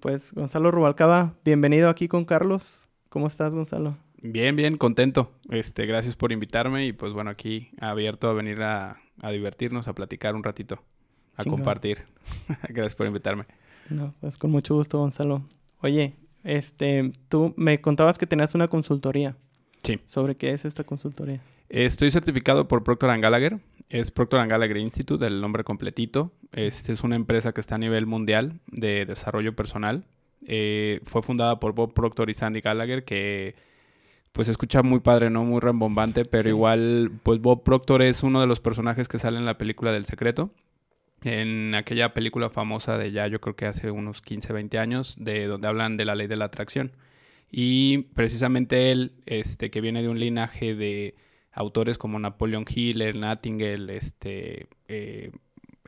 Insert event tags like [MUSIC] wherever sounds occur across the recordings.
pues Gonzalo Rubalcaba, bienvenido aquí con Carlos. ¿Cómo estás, Gonzalo? Bien, bien, contento. Este, gracias por invitarme y pues bueno, aquí abierto a venir a, divertirnos, a platicar un ratito, a compartir. [LAUGHS] gracias por invitarme. No, pues con mucho gusto, Gonzalo. Oye, este, tú me contabas que tenías una consultoría. Sí. ¿Sobre qué es esta consultoría? Estoy certificado por Procter Gallagher. Es Procter Gallagher Institute, el nombre completito. Este es una empresa que está a nivel mundial de desarrollo personal. Eh, fue fundada por Bob Proctor y Sandy Gallagher, que pues se escucha muy padre, ¿no? Muy rembombante, pero igual, pues Bob Proctor es uno de los personajes que sale en la película del secreto. En aquella película famosa de ya, yo creo que hace unos 15, 20 años, de donde hablan de la ley de la atracción. Y precisamente él, este, que viene de un linaje de autores como Napoleon Hill, Nightingale, este, eh,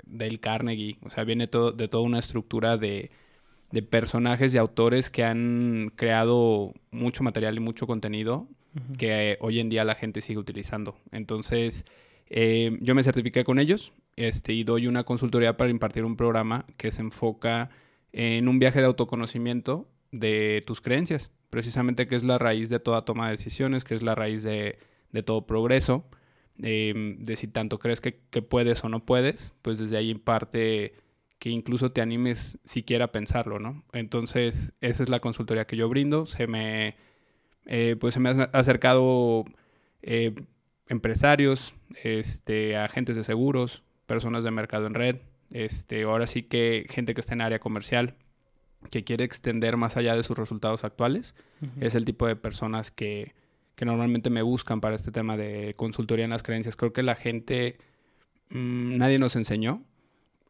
Dale Carnegie, o sea, viene todo, de toda una estructura de, personajes y autores que han creado mucho material y mucho contenido que hoy en día la gente sigue utilizando. Entonces, eh, yo me certifiqué con ellos este, y doy una consultoría para impartir un programa que se enfoca en un viaje de autoconocimiento de tus creencias, precisamente que es la raíz de toda toma de decisiones, que es la raíz de de todo progreso, em, de si tanto crees que, puedes o no puedes, pues desde ahí parte que incluso te animes siquiera a pensarlo, ¿no? Entonces, esa es la consultoría que yo brindo. Se me, eh, pues se me han acercado eh, empresarios, este, agentes de seguros, personas de mercado en red, este, ahora sí que gente que está en área comercial, que quiere extender más allá de sus resultados actuales, es el tipo de personas que, que normalmente me buscan para este tema de consultoría en las creencias. Creo que la gente, mm, nadie nos enseñó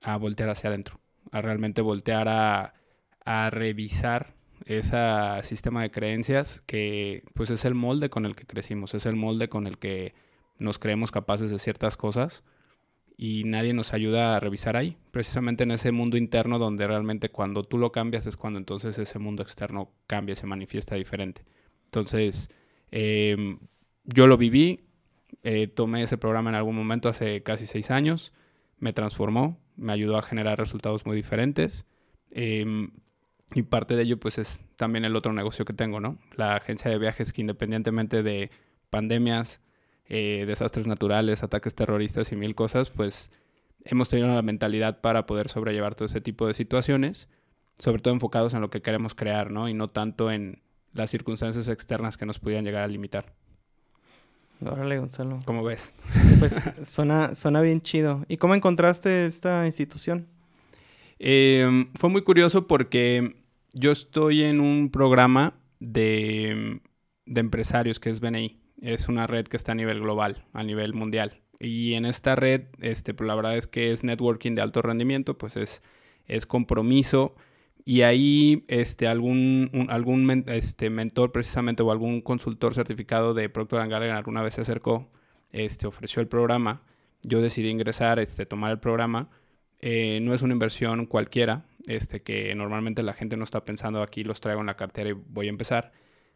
a voltear hacia adentro, a realmente voltear a, a revisar ese sistema de creencias que pues es el molde con el que crecimos, es el molde con el que nos creemos capaces de ciertas cosas y nadie nos ayuda a revisar ahí, precisamente en ese mundo interno donde realmente cuando tú lo cambias es cuando entonces ese mundo externo cambia, se manifiesta diferente. Entonces, Em, yo lo viví, eh, tomé ese programa en algún momento hace casi seis años, me transformó, me ayudó a generar resultados muy diferentes. Em, y parte de ello, pues, es también el otro negocio que tengo, ¿no? La agencia de viajes que independientemente de pandemias, eh, desastres naturales, ataques terroristas y mil cosas, pues hemos tenido la mentalidad para poder sobrellevar todo ese tipo de situaciones, sobre todo enfocados en lo que queremos crear, ¿no? Y no tanto en, las circunstancias externas que nos pudieran llegar a limitar. Órale, Gonzalo. ¿Cómo ves? Pues suena, suena bien chido. ¿Y cómo encontraste esta institución? Em, fue muy curioso porque yo estoy en un programa de, de, empresarios que es BNI. Es una red que está a nivel global, a nivel mundial. Y en esta red, este, pues la verdad es que es networking de alto rendimiento, pues es, es compromiso y ahí este, algún, algún este, mentor precisamente o algún consultor certificado de Procter Gallagher alguna vez se acercó, este, ofreció el programa, yo decidí ingresar, este, tomar el programa. Eh, no es una inversión cualquiera, este, que normalmente la gente no está pensando aquí los traigo en la cartera y voy a empezar.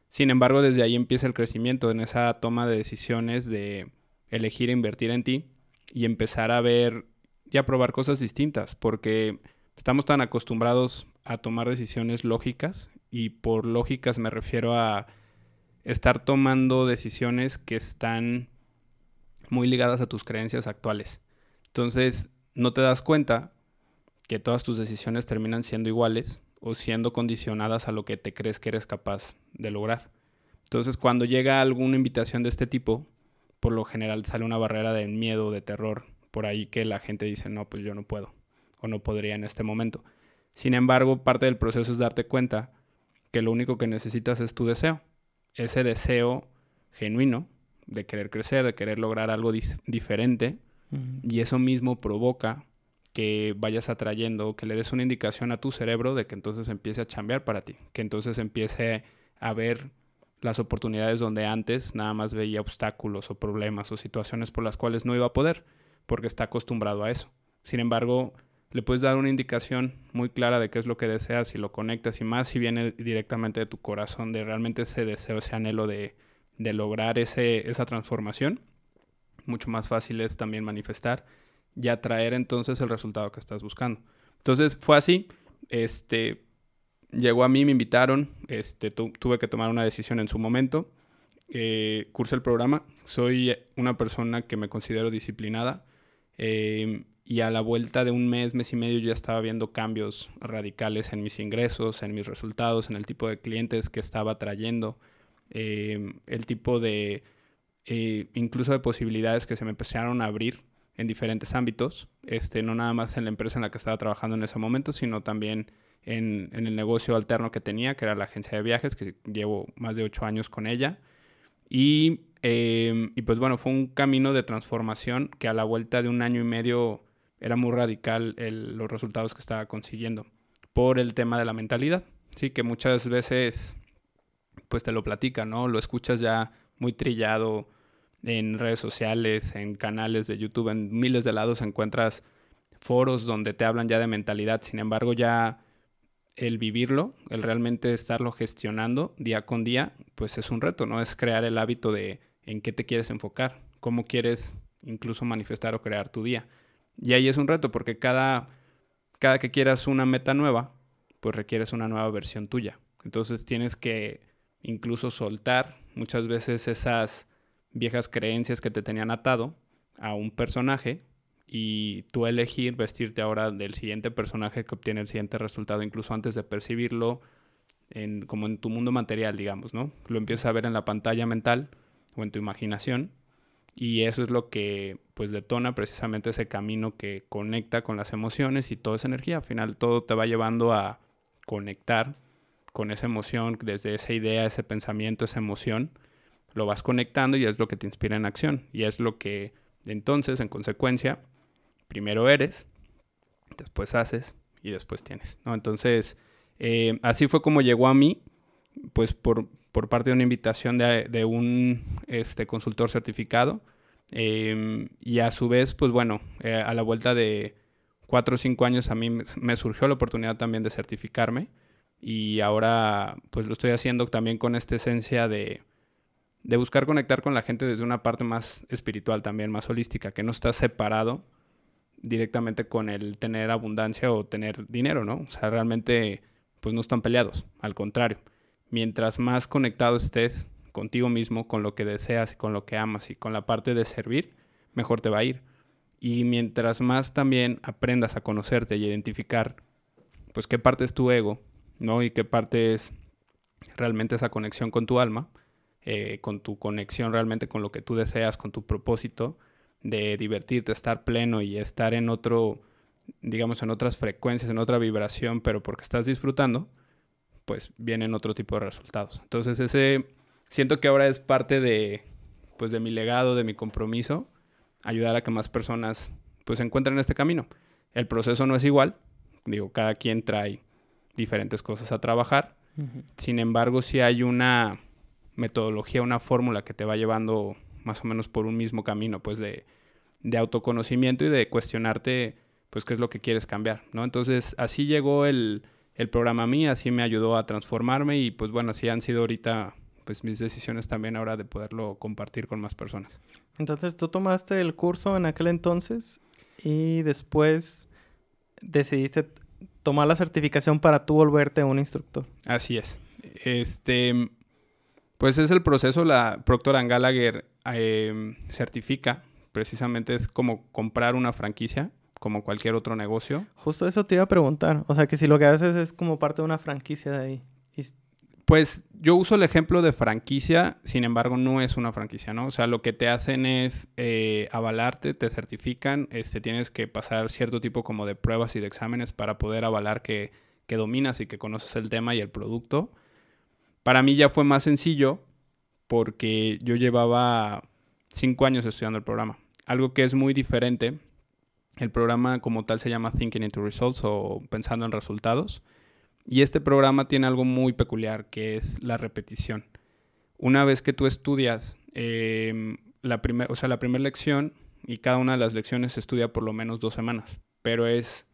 Sin embargo, desde ahí empieza el crecimiento en esa toma de decisiones de elegir e invertir en ti y empezar a ver y a probar cosas distintas, porque estamos tan acostumbrados a tomar decisiones lógicas y por lógicas me refiero a estar tomando decisiones que están muy ligadas a tus creencias actuales. Entonces, no te das cuenta que todas tus decisiones terminan siendo iguales o siendo condicionadas a lo que te crees que eres capaz de lograr. Entonces, cuando llega alguna invitación de este tipo, por lo general sale una barrera de miedo, de terror, por ahí que la gente dice, no, pues yo no puedo o no podría en este momento. Sin embargo, parte del proceso es darte cuenta que lo único que necesitas es tu deseo. Ese deseo genuino de querer crecer, de querer lograr algo diferente. Y eso mismo provoca que vayas atrayendo, que le des una indicación a tu cerebro de que entonces empiece a chambear para ti, que entonces empiece a ver las oportunidades donde antes nada más veía obstáculos o problemas o situaciones por las cuales no iba a poder, porque está acostumbrado a eso. Sin embargo, le puedes dar una indicación muy clara de qué es lo que deseas y lo conectas y más si viene directamente de tu corazón, de realmente ese deseo, ese anhelo de, lograr ese, esa transformación, mucho más fácil es también manifestar y atraer entonces el resultado que estás buscando. Entonces fue así, este, llegó a mí, me invitaron, este, tuve que tomar una decisión en su momento. Eh, cursé el programa, soy una persona que me considero disciplinada eh, y a la vuelta de un mes, mes y medio ya estaba viendo cambios radicales en mis ingresos, en mis resultados, en el tipo de clientes que estaba trayendo, eh, el tipo de, eh, incluso de posibilidades que se me empezaron a abrir en diferentes ámbitos, este, no nada más en la empresa en la que estaba trabajando en ese momento, sino también en, el negocio alterno que tenía, que era la agencia de viajes, que llevo más de ocho años con ella. Y, y pues bueno, fue un camino de transformación que a la vuelta de un año y medio era muy radical los resultados que estaba consiguiendo por el tema de la mentalidad. Sí, que muchas veces pues te lo platican, ¿no? Lo escuchas ya muy trillado en redes sociales, en canales de YouTube, en miles de lados encuentras foros donde te hablan ya de mentalidad. Sin embargo, ya el vivirlo, el realmente estarlo gestionando día con día, pues es un reto, ¿no? Es crear el hábito de en qué te quieres enfocar, cómo quieres incluso manifestar o crear tu día. Y ahí es un reto porque cada, cada que quieras una meta nueva, pues requieres una nueva versión tuya. Entonces tienes que incluso soltar muchas veces esas viejas creencias que te tenían atado a un personaje y tú elegir vestirte ahora del siguiente personaje que obtiene el siguiente resultado, incluso antes de percibirlo en, como en tu mundo material, digamos, ¿no? Lo empiezas a ver en la pantalla mental o en tu imaginación y eso es lo que pues detona precisamente ese camino que conecta con las emociones y toda esa energía. Al final todo te va llevando a conectar con esa emoción, desde esa idea, ese pensamiento, esa emoción, lo vas conectando y es lo que te inspira en acción. Y es lo que entonces, en consecuencia, primero eres, después haces y después tienes. ¿no? Entonces, eh, así fue como llegó a mí, pues por, por parte de una invitación de, un este, consultor certificado. Em, y a su vez, pues bueno, eh, a la vuelta de cuatro o cinco años a mí me surgió la oportunidad también de certificarme. Y ahora pues lo estoy haciendo también con esta esencia de, de buscar conectar con la gente desde una parte más espiritual también, más holística, que no está separado directamente con el tener abundancia o tener dinero, ¿no? O sea, realmente pues no están peleados, al contrario mientras más conectado estés contigo mismo, con lo que deseas con lo que amas y con la parte de servir, mejor te va a ir. Y mientras más también aprendas a conocerte y identificar, pues qué parte es tu ego, ¿no? Y qué parte es realmente esa conexión con tu alma, eh, con tu conexión realmente con lo que tú deseas, con tu propósito de divertirte, estar pleno y estar en otro, digamos, en otras frecuencias, en otra vibración, pero porque estás disfrutando, pues vienen otro tipo de resultados. Entonces ese siento que ahora es parte de pues de mi legado, de mi compromiso, ayudar a que más personas pues encuentren este camino. El proceso no es igual, digo, cada quien trae diferentes cosas a trabajar. Sin embargo, si hay una metodología, una fórmula que te va llevando más o menos por un mismo camino, pues de, de autoconocimiento y de cuestionarte, pues qué es lo que quieres cambiar, ¿no? Entonces, así llegó el, el programa a mí, así me ayudó a transformarme y pues bueno, así han sido ahorita pues mis decisiones también ahora de poderlo compartir con más personas. Entonces tú tomaste el curso en aquel entonces y después decidiste tomar la certificación para tú volverte un instructor. Así es. Este, pues es el proceso, la Procter Gallagher eh, certifica, precisamente es como comprar una franquicia como cualquier otro negocio. Justo eso te iba a preguntar. O sea, que si lo que haces es como parte de una franquicia de ahí. Pues yo uso el ejemplo de franquicia, sin embargo no es una franquicia, ¿no? O sea, lo que te hacen es eh, avalarte, te certifican, este, tienes que pasar cierto tipo como de pruebas y de exámenes para poder avalar que, que dominas y que conoces el tema y el producto. Para mí ya fue más sencillo porque yo llevaba cinco años estudiando el programa. Algo que es muy diferente el programa como tal se llama Thinking into Results o Pensando en Resultados. Y este programa tiene algo muy peculiar que es la repetición. Una vez que tú estudias em, la, o sea, la primera lección y cada una de las lecciones se estudia por lo menos dos semanas, pero es,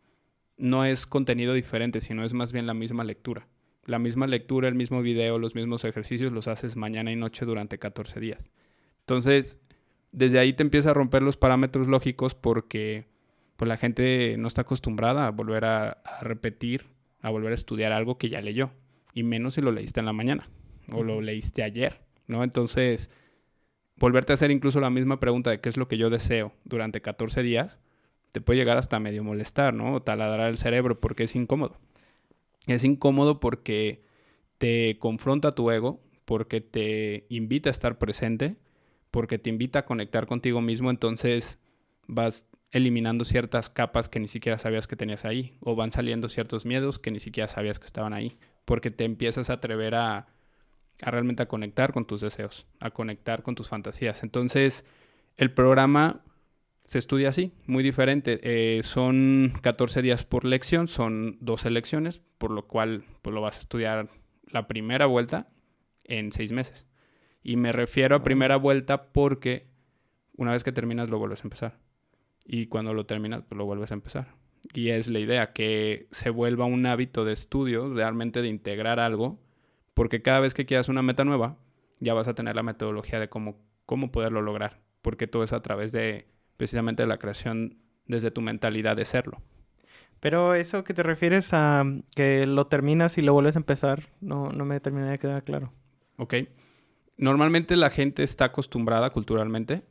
no es contenido diferente, sino es más bien la misma lectura. La misma lectura, el mismo video, los mismos ejercicios los haces mañana y noche durante 14 días. Entonces, desde ahí te empieza a romper los parámetros lógicos porque pues la gente no está acostumbrada a volver a, repetir a volver a estudiar algo que ya leyó. Y menos si lo leíste en la mañana o lo leíste ayer, ¿no? Entonces, volverte a hacer incluso la misma pregunta de qué es lo que yo deseo durante 14 días, te puede llegar hasta medio molestar, ¿no? O taladrar el cerebro porque es incómodo. Es incómodo porque te confronta tu ego, porque te invita a estar presente, porque te invita a conectar contigo mismo, entonces vas eliminando ciertas capas que ni siquiera sabías que tenías ahí, o van saliendo ciertos miedos que ni siquiera sabías que estaban ahí, porque te empiezas a atrever a, a realmente a conectar con tus deseos, a conectar con tus fantasías. Entonces, el programa se estudia así, muy diferente. Eh, son 14 días por lección, son 12 lecciones, por lo cual pues, lo vas a estudiar la primera vuelta en seis meses. Y me refiero a primera vuelta porque una vez que terminas lo vuelves a empezar. Y cuando lo terminas, pues lo vuelves a empezar. Y es la idea, que se vuelva un hábito de estudio, realmente de integrar algo, porque cada vez que quieras una meta nueva, ya vas a tener la metodología de cómo, cómo poderlo lograr, porque todo es a través de precisamente de la creación desde tu mentalidad de serlo. Pero eso que te refieres a que lo terminas y lo vuelves a empezar, no, no me termina de quedar claro. Ok. Normalmente la gente está acostumbrada culturalmente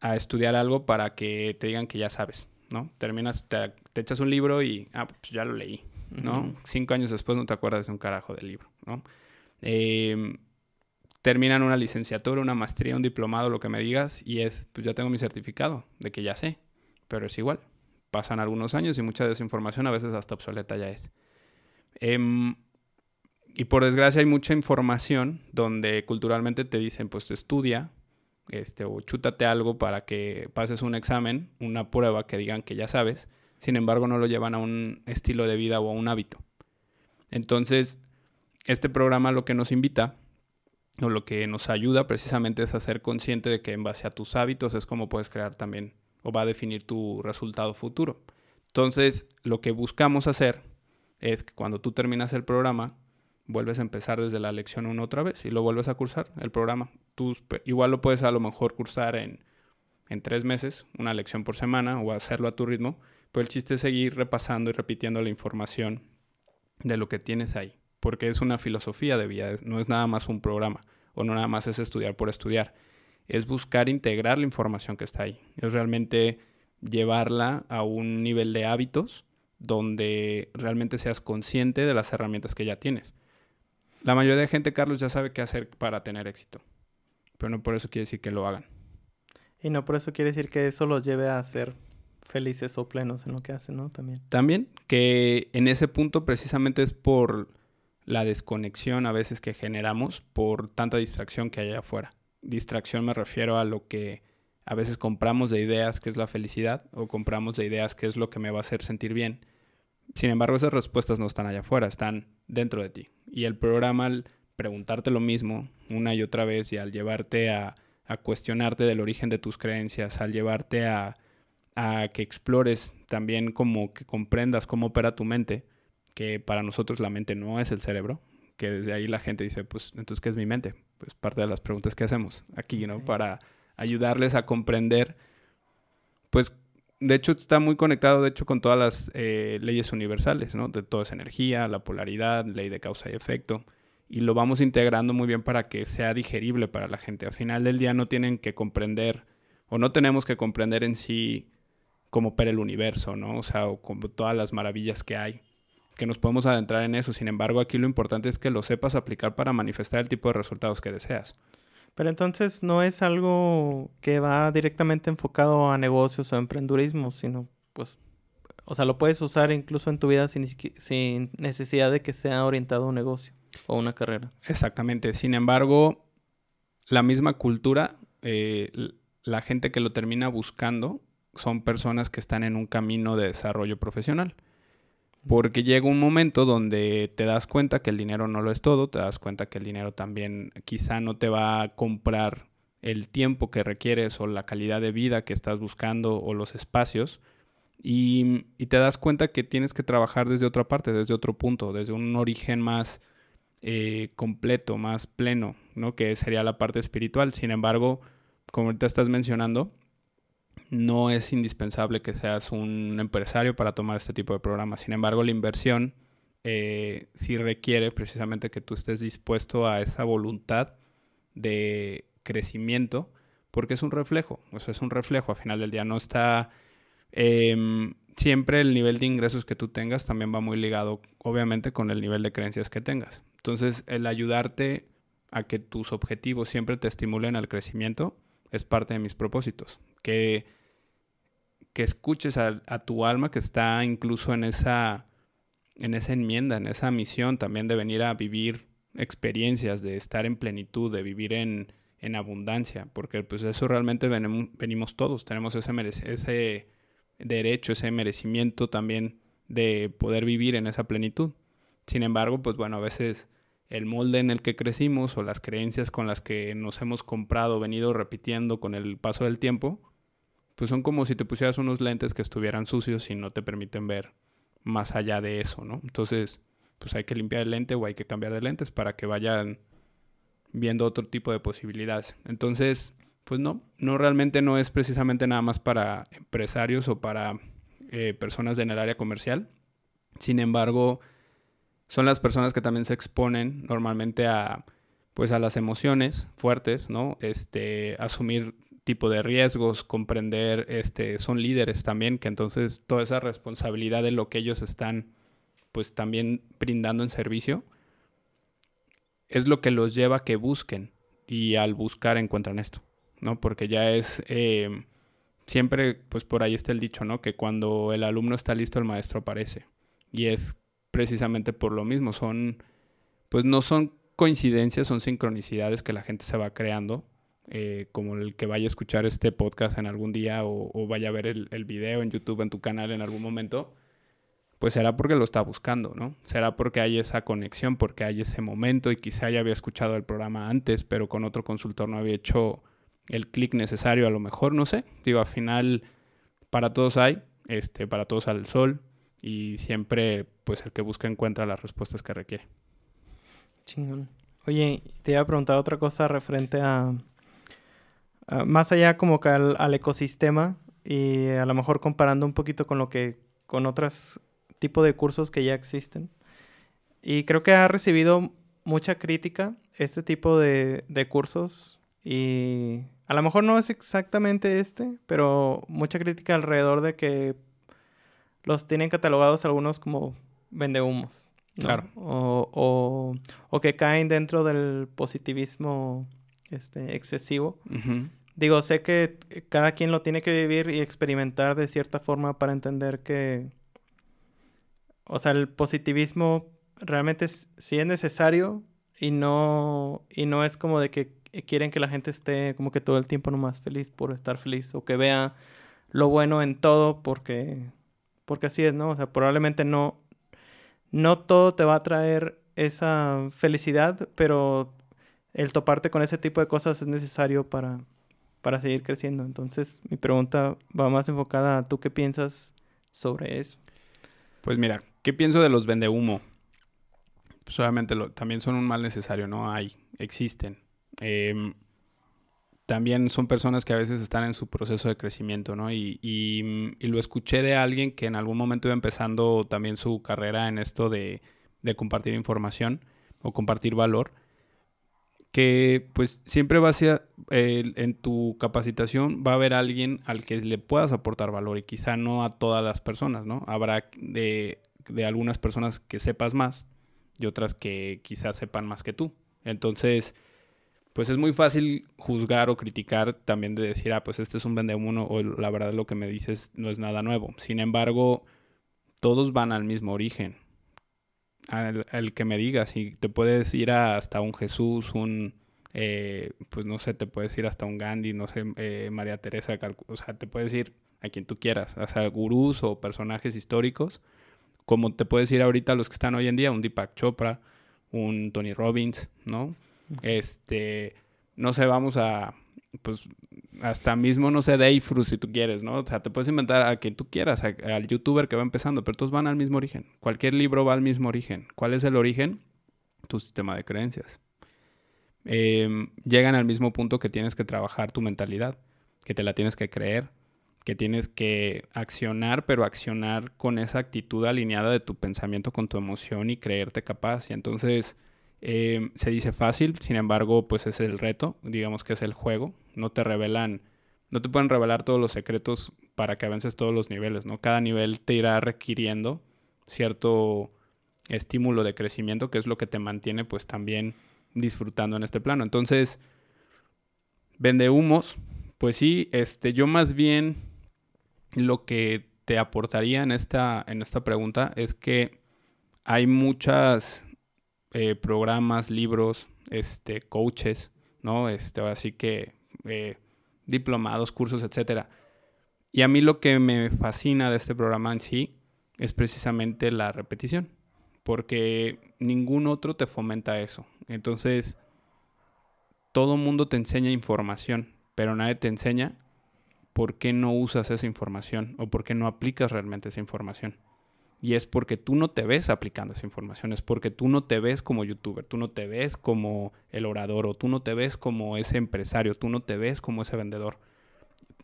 a estudiar algo para que te digan que ya sabes, ¿no? Terminas, te, echas un libro y, ah, pues ya lo leí, ¿no? Cinco años después no te acuerdas de un carajo del libro, ¿no? Em, terminan una licenciatura, una maestría, un diplomado, lo que me digas, y es, pues ya tengo mi certificado de que ya sé, pero es igual. Pasan algunos años y mucha de esa información a veces hasta obsoleta ya es. Em, y por desgracia hay mucha información donde culturalmente te dicen, pues estudia, este, o chútate algo para que pases un examen, una prueba que digan que ya sabes, sin embargo no lo llevan a un estilo de vida o a un hábito. Entonces, este programa lo que nos invita o lo que nos ayuda precisamente es a ser consciente de que en base a tus hábitos es como puedes crear también o va a definir tu resultado futuro. Entonces, lo que buscamos hacer es que cuando tú terminas el programa, vuelves a empezar desde la lección una otra vez y lo vuelves a cursar el programa. Tú igual lo puedes a lo mejor cursar en, en tres meses, una lección por semana o hacerlo a tu ritmo, pero el chiste es seguir repasando y repitiendo la información de lo que tienes ahí porque es una filosofía de vida, no es nada más un programa o no nada más es estudiar por estudiar, es buscar integrar la información que está ahí, es realmente llevarla a un nivel de hábitos donde realmente seas consciente de las herramientas que ya tienes. La mayoría de gente, Carlos, ya sabe qué hacer para tener éxito, pero no por eso quiere decir que lo hagan. Y no por eso quiere decir que eso los lleve a ser felices o plenos en lo que hacen, ¿no? También. También, que en ese punto precisamente es por la desconexión a veces que generamos por tanta distracción que hay afuera. Distracción me refiero a lo que a veces compramos de ideas que es la felicidad o compramos de ideas que es lo que me va a hacer sentir bien. Sin embargo, esas respuestas no están allá afuera, están dentro de ti. Y el programa, al preguntarte lo mismo una y otra vez y al llevarte a, a cuestionarte del origen de tus creencias, al llevarte a, a que explores también como que comprendas cómo opera tu mente, que para nosotros la mente no es el cerebro, que desde ahí la gente dice, pues entonces, ¿qué es mi mente? Pues parte de las preguntas que hacemos aquí, ¿no? Para ayudarles a comprender, pues de hecho está muy conectado, de hecho, con todas las eh, leyes universales, ¿no? De toda esa energía, la polaridad, ley de causa y efecto, y lo vamos integrando muy bien para que sea digerible para la gente. Al final del día no tienen que comprender, o no tenemos que comprender en sí cómo opera el universo, ¿no? O sea, o como todas las maravillas que hay que nos podemos adentrar en eso. Sin embargo, aquí lo importante es que lo sepas aplicar para manifestar el tipo de resultados que deseas. Pero entonces no es algo que va directamente enfocado a negocios o emprendurismo, sino pues, o sea, lo puedes usar incluso en tu vida sin, sin necesidad de que sea orientado a un negocio o una carrera. Exactamente. Sin embargo, la misma cultura, eh, la gente que lo termina buscando son personas que están en un camino de desarrollo profesional. Porque llega un momento donde te das cuenta que el dinero no lo es todo, te das cuenta que el dinero también quizá no te va a comprar el tiempo que requieres o la calidad de vida que estás buscando o los espacios. Y, te das cuenta que tienes que trabajar desde otra parte, desde otro punto, desde un origen más eh, completo, más pleno, ¿no? Que sería la parte espiritual. Sin embargo, como ahorita estás mencionando, no es indispensable que seas un empresario para tomar este tipo de programas. Sin embargo, la inversión eh, sí requiere precisamente que tú estés dispuesto a esa voluntad de crecimiento, porque es un reflejo, o sea, es un reflejo, a final del día no está... Em, siempre el nivel de ingresos que tú tengas también va muy ligado, obviamente, con el nivel de creencias que tengas. Entonces, el ayudarte a que tus objetivos siempre te estimulen al crecimiento es parte de mis propósitos. Que, que escuches a, tu alma que está incluso en esa, en esa enmienda, en esa misión también de venir a vivir experiencias, de estar en plenitud, de vivir en, en abundancia, porque pues eso realmente venimos, todos, tenemos ese, ese derecho, ese merecimiento también de poder vivir en esa plenitud. Sin embargo, pues bueno, a veces el molde en el que crecimos o las creencias con las que nos hemos comprado, venido repitiendo con el paso del tiempo, pues son como si te pusieras unos lentes que estuvieran sucios y no te permiten ver más allá de eso, ¿no? Entonces, pues hay que limpiar el lente o hay que cambiar de lentes para que vayan viendo otro tipo de posibilidades. Entonces, pues no, no realmente no es precisamente nada más para empresarios o para eh, personas en el área comercial. Sin embargo, son las personas que también se exponen normalmente a pues a las emociones fuertes, ¿no? Este, asumir tipo de riesgos, comprender, este, son líderes también, que entonces toda esa responsabilidad de lo que ellos están pues también brindando en servicio es lo que los lleva a que busquen y al buscar encuentran esto, ¿no? Porque ya es eh, siempre pues por ahí está el dicho, ¿no? Que cuando el alumno está listo el maestro aparece y es precisamente por lo mismo. Son, pues no son coincidencias, son sincronicidades que la gente se va creando. Eh, como el que vaya a escuchar este podcast en algún día o, vaya a ver el, el, video en YouTube, en tu canal en algún momento, pues será porque lo está buscando, ¿no? Será porque hay esa conexión, porque hay ese momento y quizá ya había escuchado el programa antes, pero con otro consultor no había hecho el clic necesario, a lo mejor, no sé. Digo, al final, para todos hay, este, para todos el sol, y siempre pues el que busca encuentra las respuestas que requiere. Chingón. Oye, te iba a preguntar otra cosa referente a, más allá como que al, ecosistema y a lo mejor comparando un poquito con lo que con otros tipos de cursos que ya existen. Y creo que ha recibido mucha crítica este tipo de, de cursos y a lo mejor no es exactamente este, pero mucha crítica alrededor de que los tienen catalogados algunos como vendehumos. Claro. O, o, que caen dentro del positivismo este, excesivo. Digo, sé que cada quien lo tiene que vivir y experimentar de cierta forma para entender que, o sea, el positivismo realmente sí es necesario y no, y no es como de que quieren que la gente esté como que todo el tiempo nomás feliz por estar feliz o que vea lo bueno en todo porque porque así es, ¿no? O sea, probablemente no, no todo te va a traer esa felicidad, pero el toparte con ese tipo de cosas es necesario para, para seguir creciendo. Entonces, mi pregunta va más enfocada a tú qué piensas sobre eso. Pues mira, ¿qué pienso de los vendehumo? Pues obviamente también son un mal necesario, ¿no? Hay, existen. Eh, también son personas que a veces están en su proceso de crecimiento, ¿no? Y, y, lo escuché de alguien que en algún momento iba empezando también su carrera en esto de compartir información o compartir valor, que pues siempre va a ser, en tu capacitación va a haber alguien al que le puedas aportar valor y quizá no a todas las personas, ¿no? Habrá de, de algunas personas que sepas más y otras que quizás sepan más que tú. Entonces, pues es muy fácil juzgar o criticar también de decir, ah, pues este es un vendehumo o la verdad lo que me dices no es nada nuevo. Sin embargo, todos van al mismo origen. Al, que me digas, si te puedes ir hasta un Jesús, un, eh, pues no sé, te puedes ir hasta un Gandhi, no sé, eh, María Teresa, o sea, te puedes ir a quien tú quieras, o sea, gurús o personajes históricos, como te puedes ir ahorita a los que están hoy en día, un Deepak Chopra, un Tony Robbins, ¿no? Este, no sé, vamos a, pues, hasta mismo, no sé, Dayfrus si tú quieres, ¿no? O sea, te puedes inventar a quien tú quieras, al youtuber que va empezando, pero todos van al mismo origen. Cualquier libro va al mismo origen. ¿Cuál es el origen? Tu sistema de creencias. Em, llegan al mismo punto que tienes que trabajar tu mentalidad, que te la tienes que creer, que tienes que accionar, pero accionar con esa actitud alineada de tu pensamiento con tu emoción y creerte capaz. Y entonces eh, se dice fácil, sin embargo, pues es el reto, digamos que es el juego. No te revelan, no te pueden revelar todos los secretos para que avances todos los niveles, ¿no? Cada nivel te irá requiriendo cierto estímulo de crecimiento, que es lo que te mantiene pues también disfrutando en este plano. Entonces, vende humos, pues sí, este, yo más bien lo que te aportaría en esta, en esta pregunta es que hay muchos eh, programas, libros, este, coaches, ¿no? Este, ahora sí que eh, diplomados, cursos, etcétera. Y a mí lo que me fascina de este programa en sí es precisamente la repetición, porque ningún otro te fomenta eso. Entonces, todo mundo te enseña información, pero nadie te enseña por qué no usas esa información o por qué no aplicas realmente esa información. Y es porque tú no te ves aplicando esa información, es porque tú no te ves como youtuber, tú no te ves como el orador o tú no te ves como ese empresario, tú no te ves como ese vendedor.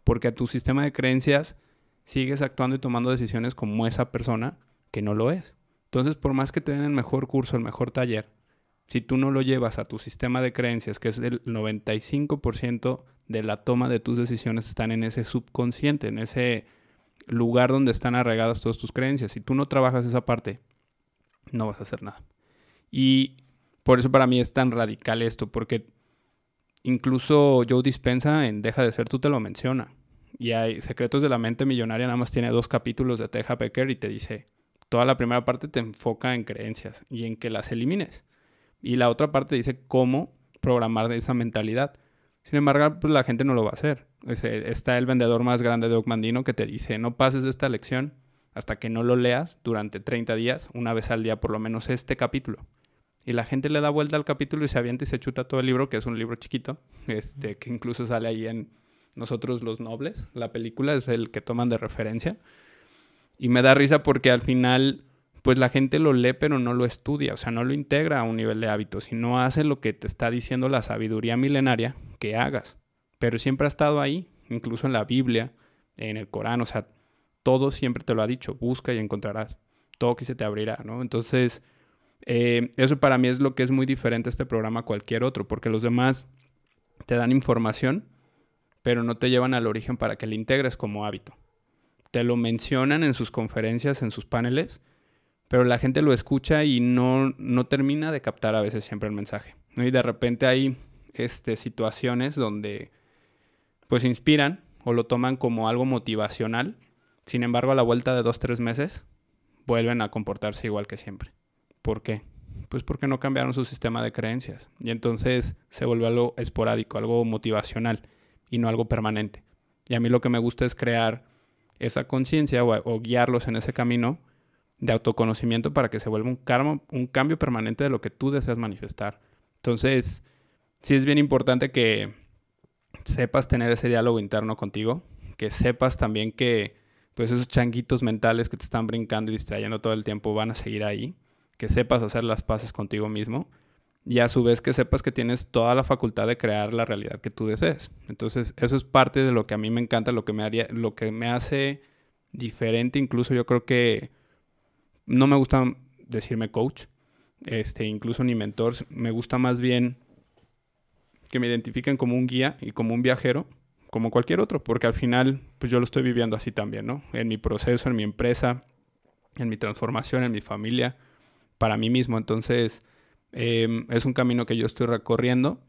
Porque a tu sistema de creencias sigues actuando y tomando decisiones como esa persona que no lo es. Entonces, por más que te den el mejor curso, el mejor taller, si tú no lo llevas a tu sistema de creencias, que es el 95% de la toma de tus decisiones están en ese subconsciente, en ese lugar donde están arraigadas todas tus creencias. Si tú no trabajas esa parte, no vas a hacer nada. Y por eso para mí es tan radical esto, porque incluso Joe Dispensa en Deja de ser tú te lo menciona. Y hay Secretos de la Mente Millonaria, nada más tiene dos capítulos de Teja Becker y te dice, toda la primera parte te enfoca en creencias y en que las elimines. Y la otra parte dice cómo programar esa mentalidad. Sin embargo, pues la gente no lo va a hacer. está el vendedor más grande de Ocmandino que te dice, no pases esta lección hasta que no lo leas durante 30 días, una vez al día por lo menos este capítulo. Y la gente le da vuelta al capítulo y se avienta y se chuta todo el libro, que es un libro chiquito, este, que incluso sale ahí en Nosotros los Nobles. La película es el que toman de referencia. Y me da risa porque al final pues la gente lo lee pero no lo estudia, o sea, no lo integra a un nivel de hábito, sino hace lo que te está diciendo la sabiduría milenaria que hagas. Pero siempre ha estado ahí, incluso en la Biblia, en el Corán, o sea, todo siempre te lo ha dicho, busca y encontrarás, todo que se te abrirá, ¿no? Entonces, eh, eso para mí es lo que es muy diferente a este programa a cualquier otro, porque los demás te dan información, pero no te llevan al origen para que la integres como hábito. Te lo mencionan en sus conferencias, en sus paneles, pero la gente lo escucha y no, no termina de captar a veces siempre el mensaje. Y de repente hay este, situaciones donde pues inspiran o lo toman como algo motivacional, sin embargo a la vuelta de dos, tres meses vuelven a comportarse igual que siempre. ¿Por qué? Pues porque no cambiaron su sistema de creencias y entonces se vuelve algo esporádico, algo motivacional y no algo permanente. Y a mí lo que me gusta es crear esa conciencia o guiarlos en ese camino de autoconocimiento para que se vuelva un, cambio permanente de lo que tú deseas manifestar. Entonces, sí es bien importante que sepas tener ese diálogo interno contigo, que sepas también que pues esos changuitos mentales que te están brincando y distrayendo todo el tiempo van a seguir ahí, que sepas hacer las paces contigo mismo y a su vez que sepas que tienes toda la facultad de crear la realidad que tú desees. Entonces, eso es parte de lo que a mí me encanta, lo que me haría, lo que me hace diferente, incluso yo creo que no me gusta decirme coach, este, incluso ni mentor, me gusta más bien que me identifiquen como un guía y como un viajero, como cualquier otro, porque al final, pues yo lo estoy viviendo así también, ¿no? En mi proceso, en mi empresa, en mi transformación, en mi familia, para mí mismo. Entonces, em, es un camino que yo estoy recorriendo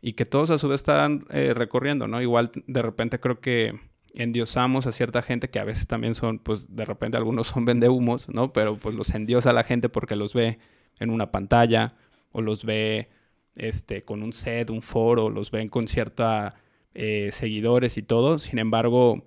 y que todos a su vez están eh, recorriendo, ¿no? Igual de repente creo que endiosamos a cierta gente que a veces también son, pues de repente algunos son vendehumos, ¿no? Pero pues los endiosa la gente porque los ve en una pantalla o los ve este, con un set, un foro, los ven con cierta eh, seguidores y todo. Sin embargo,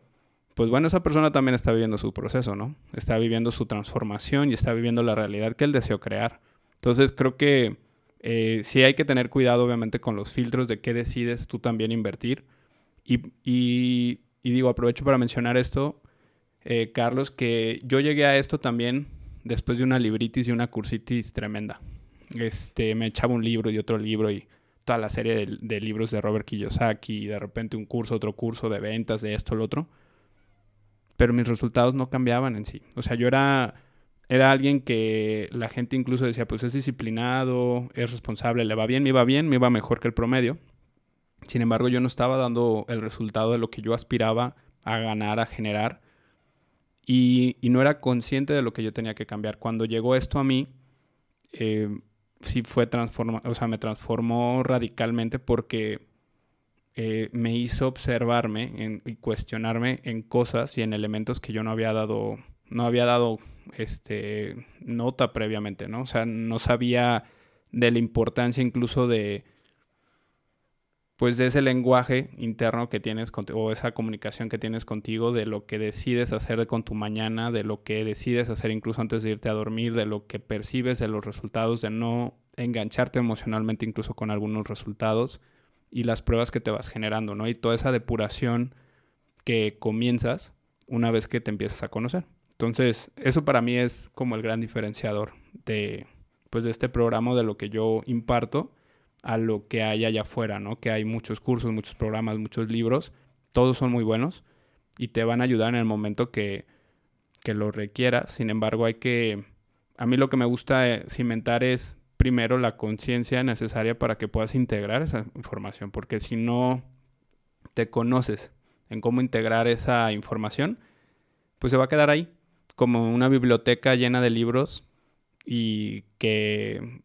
pues bueno, esa persona también está viviendo su proceso, ¿no? Está viviendo su transformación y está viviendo la realidad que él deseó crear. Entonces creo que eh, sí hay que tener cuidado, obviamente, con los filtros de qué decides tú también invertir. y y digo, aprovecho para mencionar esto, eh, Carlos, que yo llegué a esto también después de una libritis y una cursitis tremenda. Este, me echaba un libro y otro libro y toda la serie de, libros de Robert Kiyosaki y de repente un curso, otro curso de ventas, de esto, lo otro. pero mis resultados no cambiaban en sí. O sea, yo era, era alguien que la gente incluso decía, pues es disciplinado, es responsable, le va bien, me iba bien, me iba mejor que el promedio. Sin embargo, yo no estaba dando el resultado de lo que yo aspiraba a ganar, a generar. Y, no era consciente de lo que yo tenía que cambiar. Cuando llegó esto a mí, eh, sí fue transforma, o sea, me transformó radicalmente porque eh, me hizo observarme y cuestionarme en cosas y en elementos que yo no había dado, no había dado este, nota previamente, ¿no? O sea, no sabía de la importancia incluso de, pues de ese lenguaje interno que tienes o esa comunicación que tienes contigo, de lo que decides hacer con tu mañana, de lo que decides hacer incluso antes de irte a dormir, de lo que percibes de los resultados, de no engancharte emocionalmente incluso con algunos resultados y las pruebas que te vas generando, ¿no? Y toda esa depuración que comienzas una vez que te empiezas a conocer. Entonces, eso para mí es como el gran diferenciador de, pues, de este programa, de lo que yo imparto a lo que hay allá afuera, ¿no? Que hay muchos cursos, muchos programas, muchos libros, todos son muy buenos y te van a ayudar en el momento que, que lo requieras. Sin embargo, hay que, a mí lo que me gusta eh, cimentar es primero la conciencia necesaria para que puedas integrar esa información, porque si no te conoces en cómo integrar esa información, pues se va a quedar ahí, como una biblioteca llena de libros y que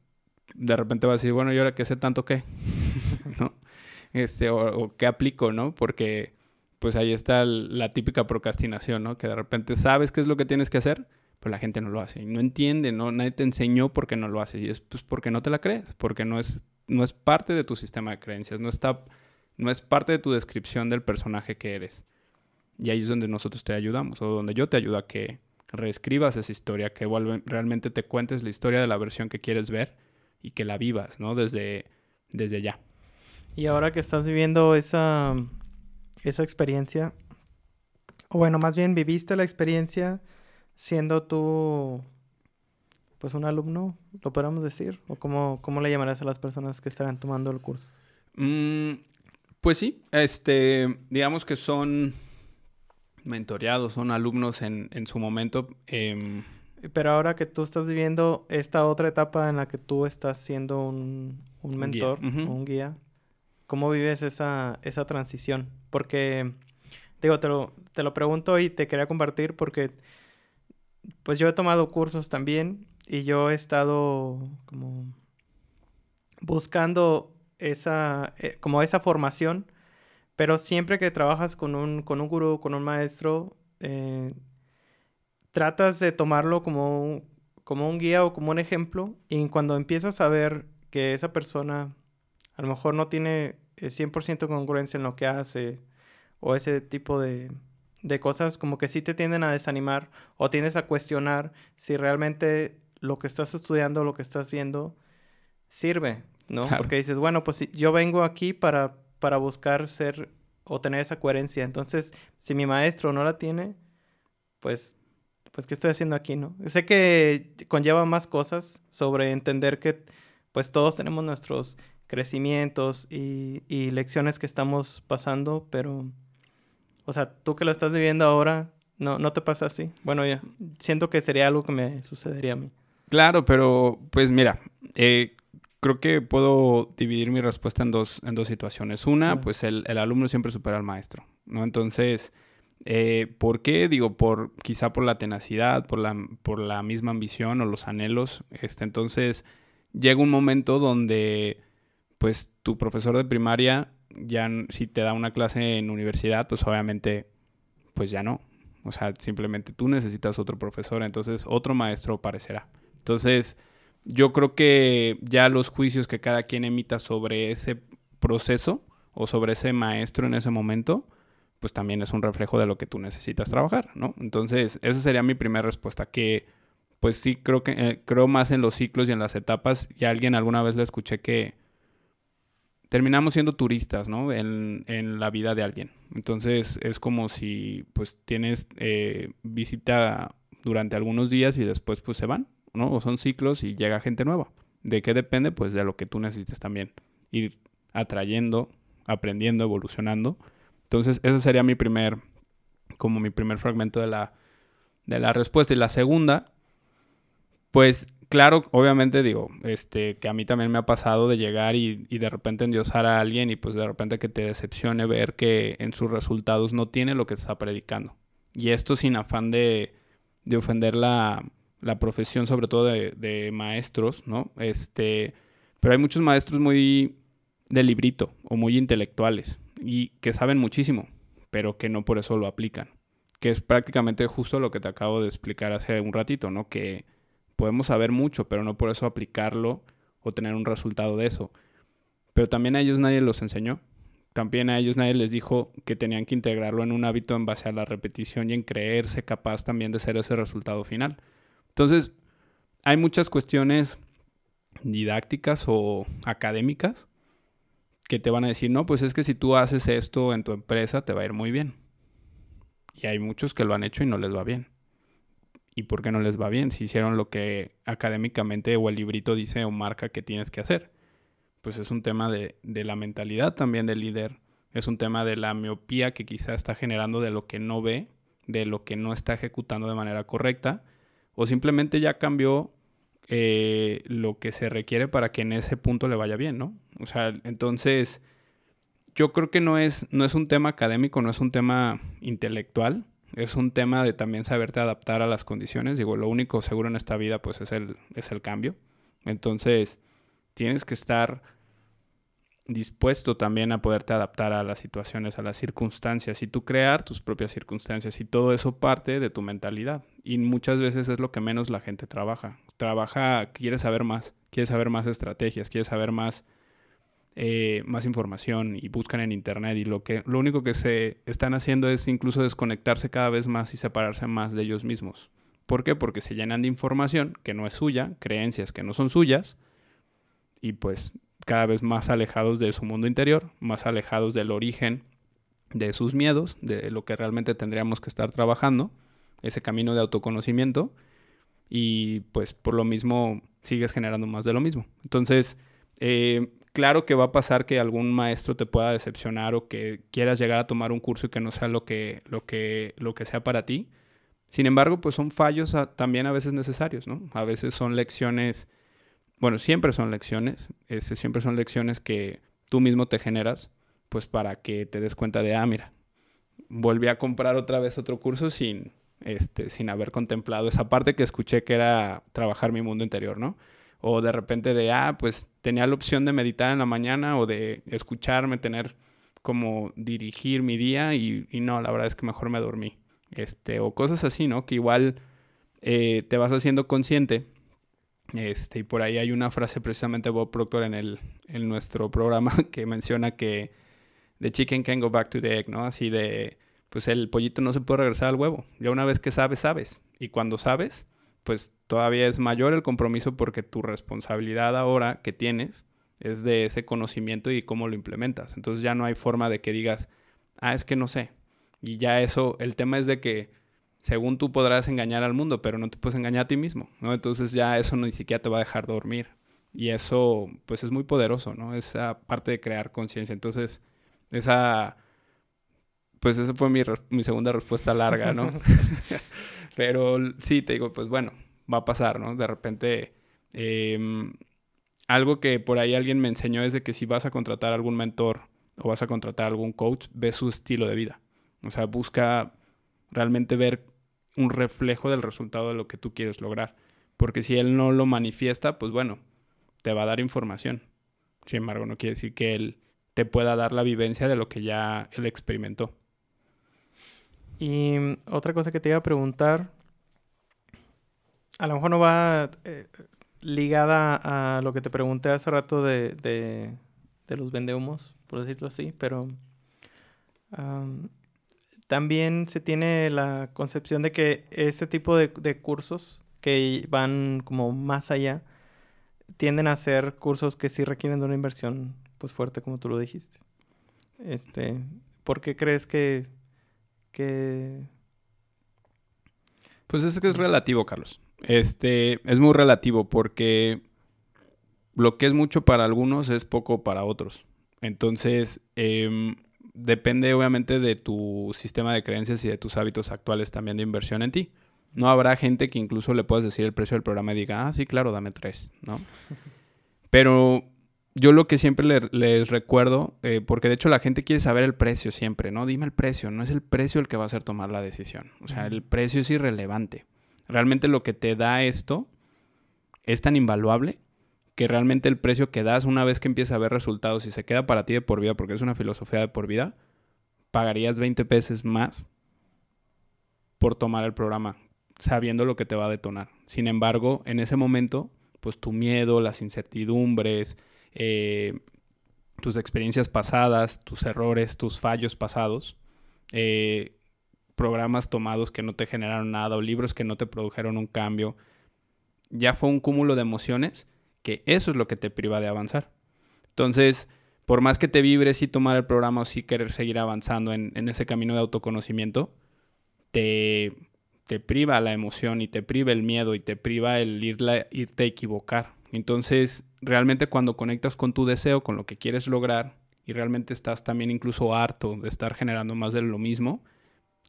de repente va a decir, bueno, ¿y ahora qué sé tanto qué? [LAUGHS] ¿No? Este, o, qué aplico, ¿no? Porque pues ahí está la típica procrastinación, ¿no? Que de repente sabes qué es lo que tienes que hacer, pero la gente no lo hace. Y no entiende, ¿no? Nadie te enseñó por qué no lo haces. Y es pues porque no te la crees, porque no es, no es parte de tu sistema de creencias, no, está, no es parte de tu descripción del personaje que eres. Y ahí es donde nosotros te ayudamos, o donde yo te ayudo a que reescribas esa historia, que realmente te cuentes la historia de la versión que quieres ver y que la vivas, ¿no? Desde, desde ya. Y ahora que estás viviendo esa, esa experiencia, o bueno, más bien viviste la experiencia siendo tú, pues un alumno, lo podemos decir, o cómo, cómo le llamarás a las personas que estarán tomando el curso. Mm, pues sí, este, digamos que son mentoreados, son alumnos en, en su momento. Em, pero ahora que tú estás viviendo esta otra etapa en la que tú estás siendo un, un mentor un guía, ¿cómo vives esa, esa transición? Porque, digo, te lo, te lo pregunto y te quería compartir porque, pues yo he tomado cursos también y yo he estado como buscando esa, eh, como esa formación, pero siempre que trabajas con un, con un gurú, con un maestro, eh, tratas de tomarlo como un, como un guía o como un ejemplo y cuando empiezas a ver que esa persona a lo mejor no tiene 100% congruencia en lo que hace o ese tipo de, de cosas como que sí te tienden a desanimar o tienes a cuestionar si realmente lo que estás estudiando, lo que estás viendo, sirve, ¿no? Porque dices, bueno, pues yo vengo aquí para, para buscar ser o tener esa coherencia. Entonces, si mi maestro no la tiene, pues pues, ¿qué estoy haciendo aquí, no? Sé que conlleva más cosas sobre entender que, pues, todos tenemos nuestros crecimientos y, y lecciones que estamos pasando, pero, o sea, tú que lo estás viviendo ahora, no, no te pasa así. Bueno, ya, siento que sería algo que me sucedería a mí. Claro, pero, pues, mira, eh, creo que puedo dividir mi respuesta en dos, en dos situaciones. Una, pues el, el, alumno siempre supera al maestro, ¿no? Entonces, eh, ¿Por qué? Digo, por, quizá por la tenacidad, por la, por la misma ambición o los anhelos. Este, entonces, llega un momento donde, pues, tu profesor de primaria, ya si te da una clase en universidad, pues obviamente, pues ya no. O sea, simplemente tú necesitas otro profesor, entonces otro maestro aparecerá. Entonces, yo creo que ya los juicios que cada quien emita sobre ese proceso o sobre ese maestro en ese momento, pues también es un reflejo de lo que tú necesitas trabajar, ¿no? Entonces, esa sería mi primera respuesta, que pues sí creo que eh, creo más en los ciclos y en las etapas. Y alguien alguna vez le escuché que terminamos siendo turistas, ¿no? En, la vida de alguien. Entonces es como si pues tienes eh, visita durante algunos días y después pues se van, ¿no? O son ciclos y llega gente nueva. ¿De qué depende? Pues de lo que tú necesites también. Ir atrayendo, aprendiendo, evolucionando entonces, ese sería mi primer como mi primer fragmento de la, de la respuesta. Y la segunda, pues claro, obviamente digo, este, que a mí también me ha pasado de llegar y, de repente endiosar a alguien y pues de repente que te decepcione ver que en sus resultados no tiene lo que está predicando. Y esto sin afán de, de ofender la, la, profesión, sobre todo de, de, maestros, ¿no? Este, pero hay muchos maestros muy de librito o muy intelectuales y que saben muchísimo, pero que no por eso lo aplican. Que es prácticamente justo lo que te acabo de explicar hace un ratito, ¿no? Que podemos saber mucho, pero no por eso aplicarlo o tener un resultado de eso. Pero también a ellos nadie los enseñó. También a ellos nadie les dijo que tenían que integrarlo en un hábito en base a la repetición y en creerse capaz también de ser ese resultado final. Entonces, hay muchas cuestiones didácticas o académicas que te van a decir, no, pues es que si tú haces esto en tu empresa te va a ir muy bien. Y hay muchos que lo han hecho y no les va bien. ¿Y por qué no les va bien? Si hicieron lo que académicamente o el librito dice o marca que tienes que hacer. Pues es un tema de, de la mentalidad también del líder. Es un tema de la miopía que quizá está generando de lo que no ve, de lo que no está ejecutando de manera correcta. O simplemente ya cambió eh, lo que se requiere para que en ese punto le vaya bien, ¿no? O sea, entonces yo creo que no es, no es un tema académico, no es un tema intelectual, es un tema de también saberte adaptar a las condiciones. Digo, lo único seguro en esta vida pues es el, es el cambio. Entonces, tienes que estar dispuesto también a poderte adaptar a las situaciones, a las circunstancias y tú crear tus propias circunstancias y todo eso parte de tu mentalidad y muchas veces es lo que menos la gente trabaja. Trabaja, quiere saber más, quiere saber más estrategias, quiere saber más, eh, más información y buscan en internet y lo que lo único que se están haciendo es incluso desconectarse cada vez más y separarse más de ellos mismos. ¿Por qué? Porque se llenan de información que no es suya, creencias que no son suyas y pues cada vez más alejados de su mundo interior, más alejados del origen de sus miedos, de lo que realmente tendríamos que estar trabajando, ese camino de autoconocimiento, y pues por lo mismo sigues generando más de lo mismo. Entonces, eh, claro que va a pasar que algún maestro te pueda decepcionar o que quieras llegar a tomar un curso y que no sea lo que, lo que, lo que sea para ti. Sin embargo, pues son fallos también a veces necesarios, ¿no? A veces son lecciones bueno, siempre son lecciones, este, siempre son lecciones que tú mismo te generas, pues para que te des cuenta de, ah, mira, volví a comprar otra vez otro curso sin, este, sin haber contemplado esa parte que escuché que era trabajar mi mundo interior, ¿no? O de repente de, ah, pues tenía la opción de meditar en la mañana o de escucharme, tener como dirigir mi día y, y no, la verdad es que mejor me dormí. Este, o cosas así, ¿no? Que igual eh, te vas haciendo consciente este, y por ahí hay una frase precisamente de Bob Proctor en, el, en nuestro programa [LAUGHS] que menciona que the chicken can go back to the egg, ¿no? Así de, pues el pollito no se puede regresar al huevo. Ya una vez que sabes, sabes. Y cuando sabes, pues todavía es mayor el compromiso porque tu responsabilidad ahora que tienes es de ese conocimiento y cómo lo implementas. Entonces ya no hay forma de que digas, ah, es que no sé. Y ya eso, el tema es de que según tú podrás engañar al mundo, pero no te puedes engañar a ti mismo, ¿no? Entonces ya eso ni siquiera te va a dejar dormir. Y eso, pues es muy poderoso, ¿no? Esa parte de crear conciencia. Entonces, esa, pues esa fue mi, mi segunda respuesta larga, ¿no? [LAUGHS] [LAUGHS] pero sí, te digo, pues bueno, va a pasar, ¿no? De repente, em, algo que por ahí alguien me enseñó es de que si vas a contratar algún mentor o vas a contratar algún coach, ve su estilo de vida. O sea, busca realmente ver un reflejo del resultado de lo que tú quieres lograr. Porque si él no lo manifiesta, pues bueno, te va a dar información. Sin embargo, no quiere decir que él te pueda dar la vivencia de lo que ya él experimentó. Y otra cosa que te iba a preguntar, a lo mejor no va eh, ligada a lo que te pregunté hace rato de, de, de los vendehumos, por decirlo así, pero también se tiene la concepción de que ese tipo de, cursos que van como más allá tienden a ser cursos que sí requieren de una inversión pues fuerte como tú lo dijiste. Este, ¿por qué crees que que pues es que es relativo, Carlos. Este, es muy relativo porque lo que es mucho para algunos es poco para otros. Entonces, eh, depende obviamente de tu sistema de creencias y de tus hábitos actuales también de inversión en ti. No habrá gente que incluso le puedas decir el precio del programa y diga, ah, sí, claro, dame tres, ¿no? [LAUGHS] Pero yo lo que siempre les recuerdo, eh, porque de hecho la gente quiere saber el precio siempre, ¿no? Dime el precio, no es el precio el que va a hacer tomar la decisión. O sea, el precio es irrelevante. Realmente lo que te da esto es tan invaluable que realmente el precio que das una vez que empieza a ver resultados y se queda para ti de por vida, porque es una filosofía de por vida, pagarías 20 pesos más por tomar el programa, sabiendo lo que te va a detonar. Sin embargo, en ese momento, pues tu miedo, las incertidumbres, eh, tus experiencias pasadas, tus errores, tus fallos pasados, eh, programas tomados que no te generaron nada o libros que no te produjeron un cambio, ya fue un cúmulo de emociones que eso es lo que te priva de avanzar. Entonces, por más que te vibres y tomar el programa o sí querer seguir avanzando en, ese camino de autoconocimiento, te, te, priva la emoción y te priva el miedo y te priva el irte a equivocar. Entonces, realmente cuando conectas con tu deseo, con lo que quieres lograr, y realmente estás también incluso harto de estar generando más de lo mismo,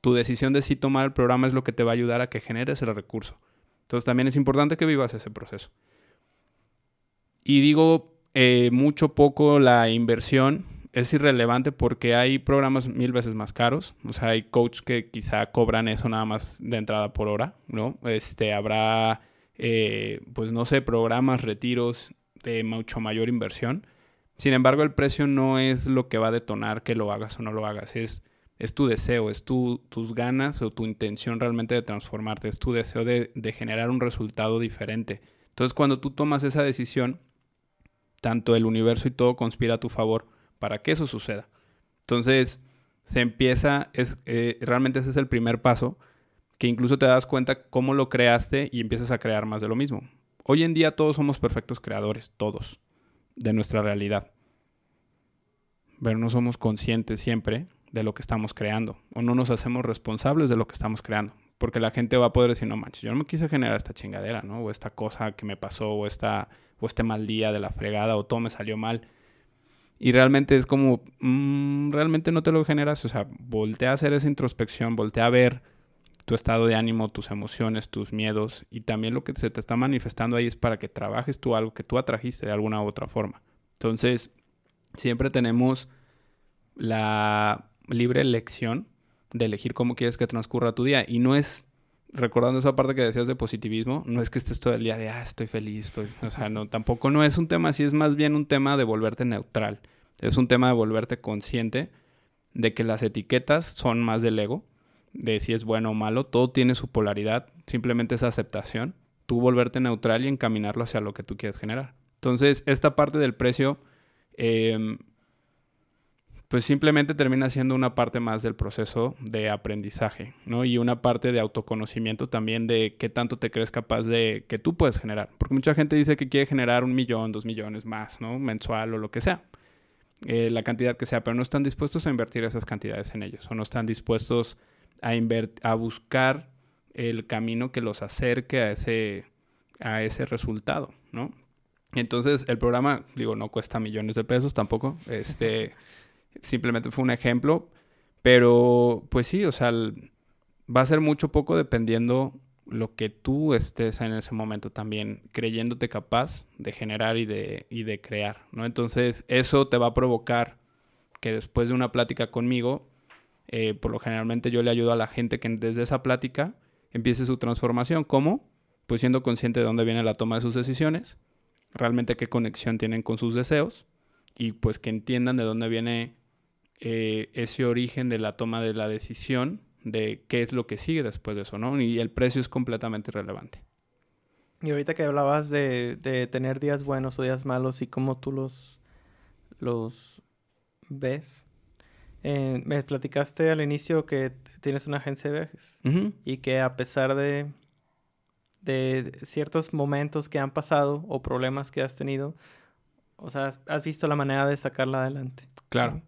tu decisión de sí tomar el programa es lo que te va a ayudar a que generes el recurso. Entonces también es importante que vivas ese proceso. Y digo eh, mucho poco la inversión es irrelevante porque hay programas mil veces más caros. O sea, hay coaches que quizá cobran eso nada más de entrada por hora, ¿no? Este, habrá, eh, pues no sé, programas, retiros de mucho mayor inversión. Sin embargo, el precio no es lo que va a detonar que lo hagas o no lo hagas. Es, es tu deseo, es tu, tus ganas o tu intención realmente de transformarte. Es tu deseo de, de generar un resultado diferente. Entonces, cuando tú tomas esa decisión, tanto el universo y todo conspira a tu favor para que eso suceda. Entonces, se empieza, eh, realmente ese es el primer paso, que incluso te das cuenta cómo lo creaste y empiezas a crear más de lo mismo. Hoy en día todos somos perfectos creadores, todos, de nuestra realidad. Pero no somos conscientes siempre de lo que estamos creando o no nos hacemos responsables de lo que estamos creando. Porque la gente va a poder decir, no manches, yo no me quise generar esta chingadera, ¿no? O esta cosa que me pasó, o esta o este mal día de la fregada o todo me salió mal. Y realmente es como, mm, realmente no te lo generas. O sea, voltea a hacer esa introspección, voltea a ver tu estado de ánimo, tus emociones, tus miedos. Y también lo que se te está manifestando ahí es para que trabajes tú algo que tú atrajiste de alguna u otra forma. Entonces, siempre tenemos la libre elección de elegir cómo quieres que transcurra tu día. Y no es recordando esa parte que decías de positivismo, no es que estés todo el día de, ah, estoy feliz, estoy, o sea, no, tampoco no es un tema así, es más bien un tema de volverte neutral, es un tema de volverte consciente de que las etiquetas son más del ego, de si es bueno o malo, todo tiene su polaridad, simplemente es aceptación, tú volverte neutral y encaminarlo hacia lo que tú quieres generar. Entonces, esta parte del precio, eh, pues simplemente termina siendo una parte más del proceso de aprendizaje, ¿no? Y una parte de autoconocimiento también de qué tanto te crees capaz de que tú puedes generar. Porque mucha gente dice que quiere generar un millón, dos millones más, ¿no? Mensual o lo que sea. Eh, la cantidad que sea, pero no están dispuestos a invertir esas cantidades en ellos o no están dispuestos a, a buscar el camino que los acerque a ese, a ese resultado, ¿no? Entonces, el programa, digo, no cuesta millones de pesos tampoco. Este, [LAUGHS] simplemente fue un ejemplo, pero pues sí, o sea, va a ser mucho poco dependiendo lo que tú estés en ese momento también creyéndote capaz de generar y de, y de crear, ¿no? Entonces eso te va a provocar que después de una plática conmigo, eh, por lo generalmente yo le ayudo a la gente que desde esa plática empiece su transformación. ¿Cómo? Pues siendo consciente de dónde viene la toma de sus decisiones, realmente qué conexión tienen con sus deseos y pues que entiendan de dónde viene eh, ese origen de la toma de la decisión de qué es lo que sigue después de eso, ¿no? Y el precio es completamente irrelevante. Y ahorita que hablabas de, tener días buenos o días malos y cómo tú los, los ves, eh, me platicaste al inicio que tienes una agencia de viajes y que a pesar de, de ciertos momentos que han pasado o problemas que has tenido, o sea, has visto la manera de sacarla adelante. Claro.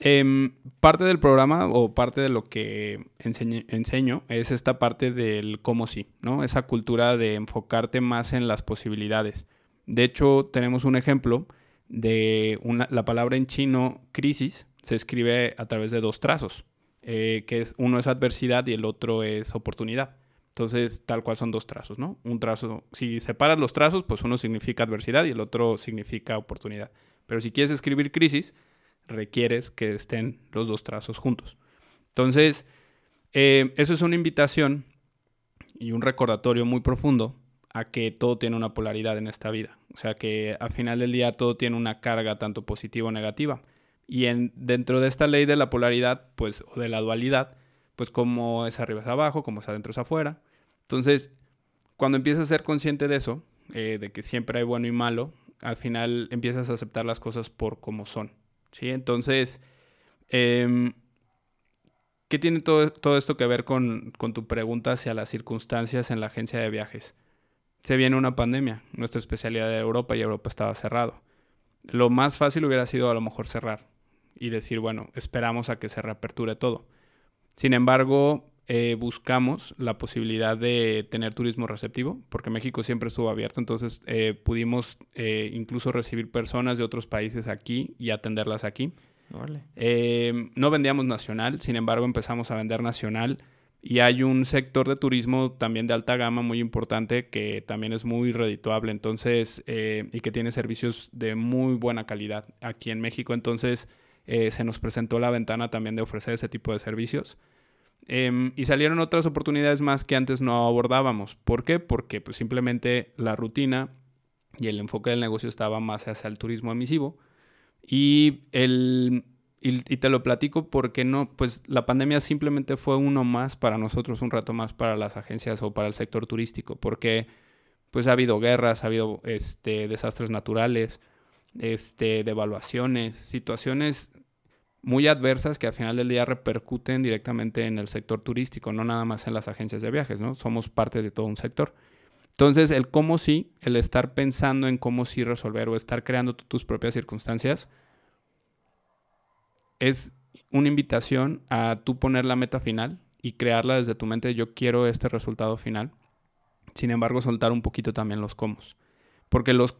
Em, parte del programa o parte de lo que enseño es esta parte del cómo sí, ¿no? Esa cultura de enfocarte más en las posibilidades. De hecho, tenemos un ejemplo de una, la palabra en chino crisis, se escribe a través de dos trazos, eh, que es uno es adversidad y el otro es oportunidad. Entonces, tal cual son dos trazos, ¿no? Un trazo, si separas los trazos, pues uno significa adversidad y el otro significa oportunidad. Pero si quieres escribir crisis, requieres que estén los dos trazos juntos. Entonces, eh, eso es una invitación y un recordatorio muy profundo a que todo tiene una polaridad en esta vida. O sea que al final del día todo tiene una carga tanto positiva o negativa. Y en, dentro de esta ley de la polaridad, pues, o de la dualidad, pues como es arriba es abajo, como es adentro es afuera. Entonces, cuando empiezas a ser consciente de eso, eh, de que siempre hay bueno y malo, al final empiezas a aceptar las cosas por como son. ¿Sí? Entonces, em, ¿qué tiene todo, todo, esto que ver con, con tu pregunta hacia las circunstancias en la agencia de viajes? Se viene una pandemia, nuestra especialidad de Europa y Europa estaba cerrado. Lo más fácil hubiera sido a lo mejor cerrar y decir, bueno, esperamos a que se reaperture todo. Sin embargo, eh, buscamos la posibilidad de tener turismo receptivo, porque México siempre estuvo abierto, entonces eh, pudimos eh, incluso recibir personas de otros países aquí y atenderlas aquí. no vendíamos nacional, sin embargo empezamos a vender nacional y hay un sector de turismo también de alta gama muy importante que también es muy redituable, entonces, y que tiene servicios de muy buena calidad aquí en México, entonces se nos presentó la ventana también de ofrecer ese tipo de servicios. Em, y salieron otras oportunidades más que antes no abordábamos. ¿Por qué? Porque pues, simplemente la rutina y el enfoque del negocio estaba más hacia el turismo emisivo. Y, el, y, te lo platico porque no, pues la pandemia simplemente fue uno más para nosotros, un rato más para las agencias o para el sector turístico, porque pues ha habido guerras, ha habido este, desastres naturales, este, devaluaciones, situaciones muy adversas que al final del día repercuten directamente en el sector turístico, no nada más en las agencias de viajes, ¿no? Somos parte de todo un sector. Entonces, el cómo sí, el estar pensando en cómo sí resolver o estar creando tus propias circunstancias, es una invitación a tú poner la meta final y crearla desde tu mente, yo quiero este resultado final. Sin embargo, soltar un poquito también los cómo. Porque los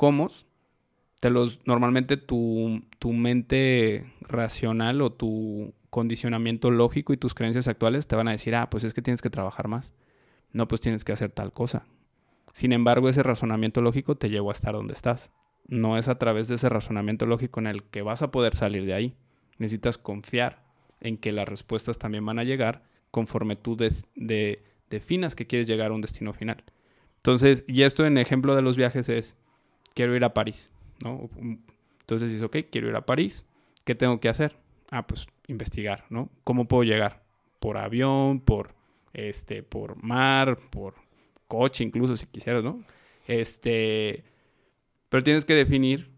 normalmente tu, tu mente racional o tu condicionamiento lógico y tus creencias actuales te van a decir, ah, pues es que tienes que trabajar más. No, pues tienes que hacer tal cosa. Sin embargo, ese razonamiento lógico te llevó a estar donde estás. No es a través de ese razonamiento lógico en el que vas a poder salir de ahí. Necesitas confiar en que las respuestas también van a llegar conforme tú de, definas que quieres llegar a un destino final. Entonces, y esto en ejemplo de los viajes es, quiero ir a París. ¿No? Entonces dices, ok, quiero ir a París, ¿qué tengo que hacer? Ah, pues investigar, ¿no? ¿Cómo puedo llegar? Por avión, por, este, por mar, por coche incluso si quisieras, ¿no? Este, pero tienes que definir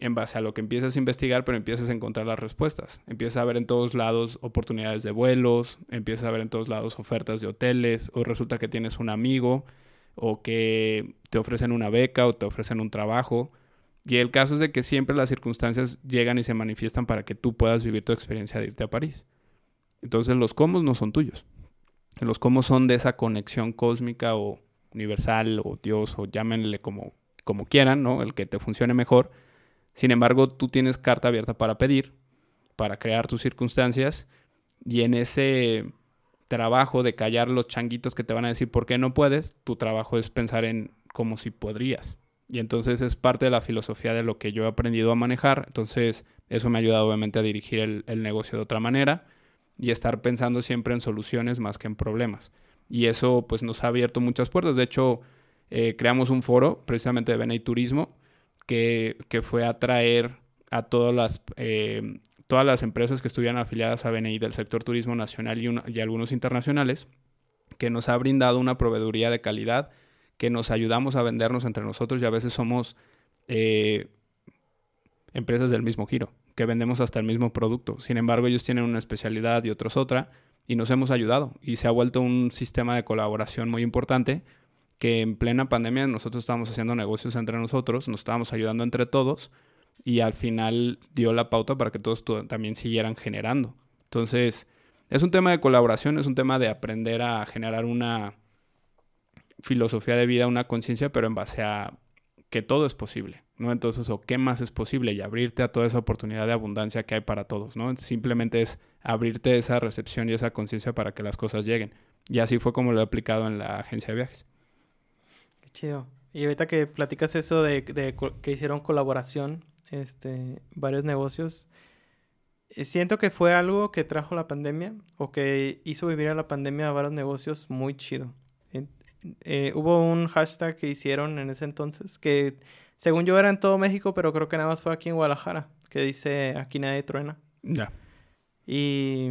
en base a lo que empiezas a investigar, pero empiezas a encontrar las respuestas. Empiezas a ver en todos lados oportunidades de vuelos, empiezas a ver en todos lados ofertas de hoteles, o resulta que tienes un amigo, o que te ofrecen una beca, o te ofrecen un trabajo, y el caso es de que siempre las circunstancias llegan y se manifiestan para que tú puedas vivir tu experiencia de irte a París. Entonces los cómo no son tuyos. Los cómo son de esa conexión cósmica o universal o Dios o llámenle como, como quieran, ¿no? El que te funcione mejor. Sin embargo, tú tienes carta abierta para pedir, para crear tus circunstancias y en ese trabajo de callar los changuitos que te van a decir por qué no puedes, tu trabajo es pensar en cómo si podrías. Y entonces es parte de la filosofía de lo que yo he aprendido a manejar. Entonces eso me ha ayudado obviamente a dirigir el, negocio de otra manera y estar pensando siempre en soluciones más que en problemas. Y eso pues nos ha abierto muchas puertas. De hecho, eh, creamos un foro precisamente de y Turismo que, que, fue a traer a todas las, eh, todas las empresas que estuvieran afiliadas a BNI del sector turismo nacional y, y algunos internacionales, que nos ha brindado una proveeduría de calidad que nos ayudamos a vendernos entre nosotros y a veces somos eh, empresas del mismo giro, que vendemos hasta el mismo producto. Sin embargo, ellos tienen una especialidad y otros otra y nos hemos ayudado y se ha vuelto un sistema de colaboración muy importante que en plena pandemia nosotros estábamos haciendo negocios entre nosotros, nos estábamos ayudando entre todos y al final dio la pauta para que todos también siguieran generando. Entonces, es un tema de colaboración, es un tema de aprender a generar una filosofía de vida, una conciencia, pero en base a que todo es posible. ¿no? Entonces, o qué más es posible y abrirte a toda esa oportunidad de abundancia que hay para todos, ¿no? Simplemente es abrirte esa recepción y esa conciencia para que las cosas lleguen. Y así fue como lo he aplicado en la agencia de viajes. Qué chido. Y ahorita que platicas eso de, que hicieron colaboración, este, varios negocios, eh, siento que fue algo que trajo la pandemia o que hizo vivir a la pandemia a varios negocios muy chido. Eh, hubo un hashtag que hicieron en ese entonces que según yo era en todo México, pero creo que nada más fue aquí en Guadalajara, que dice aquí nadie truena. Ya. Y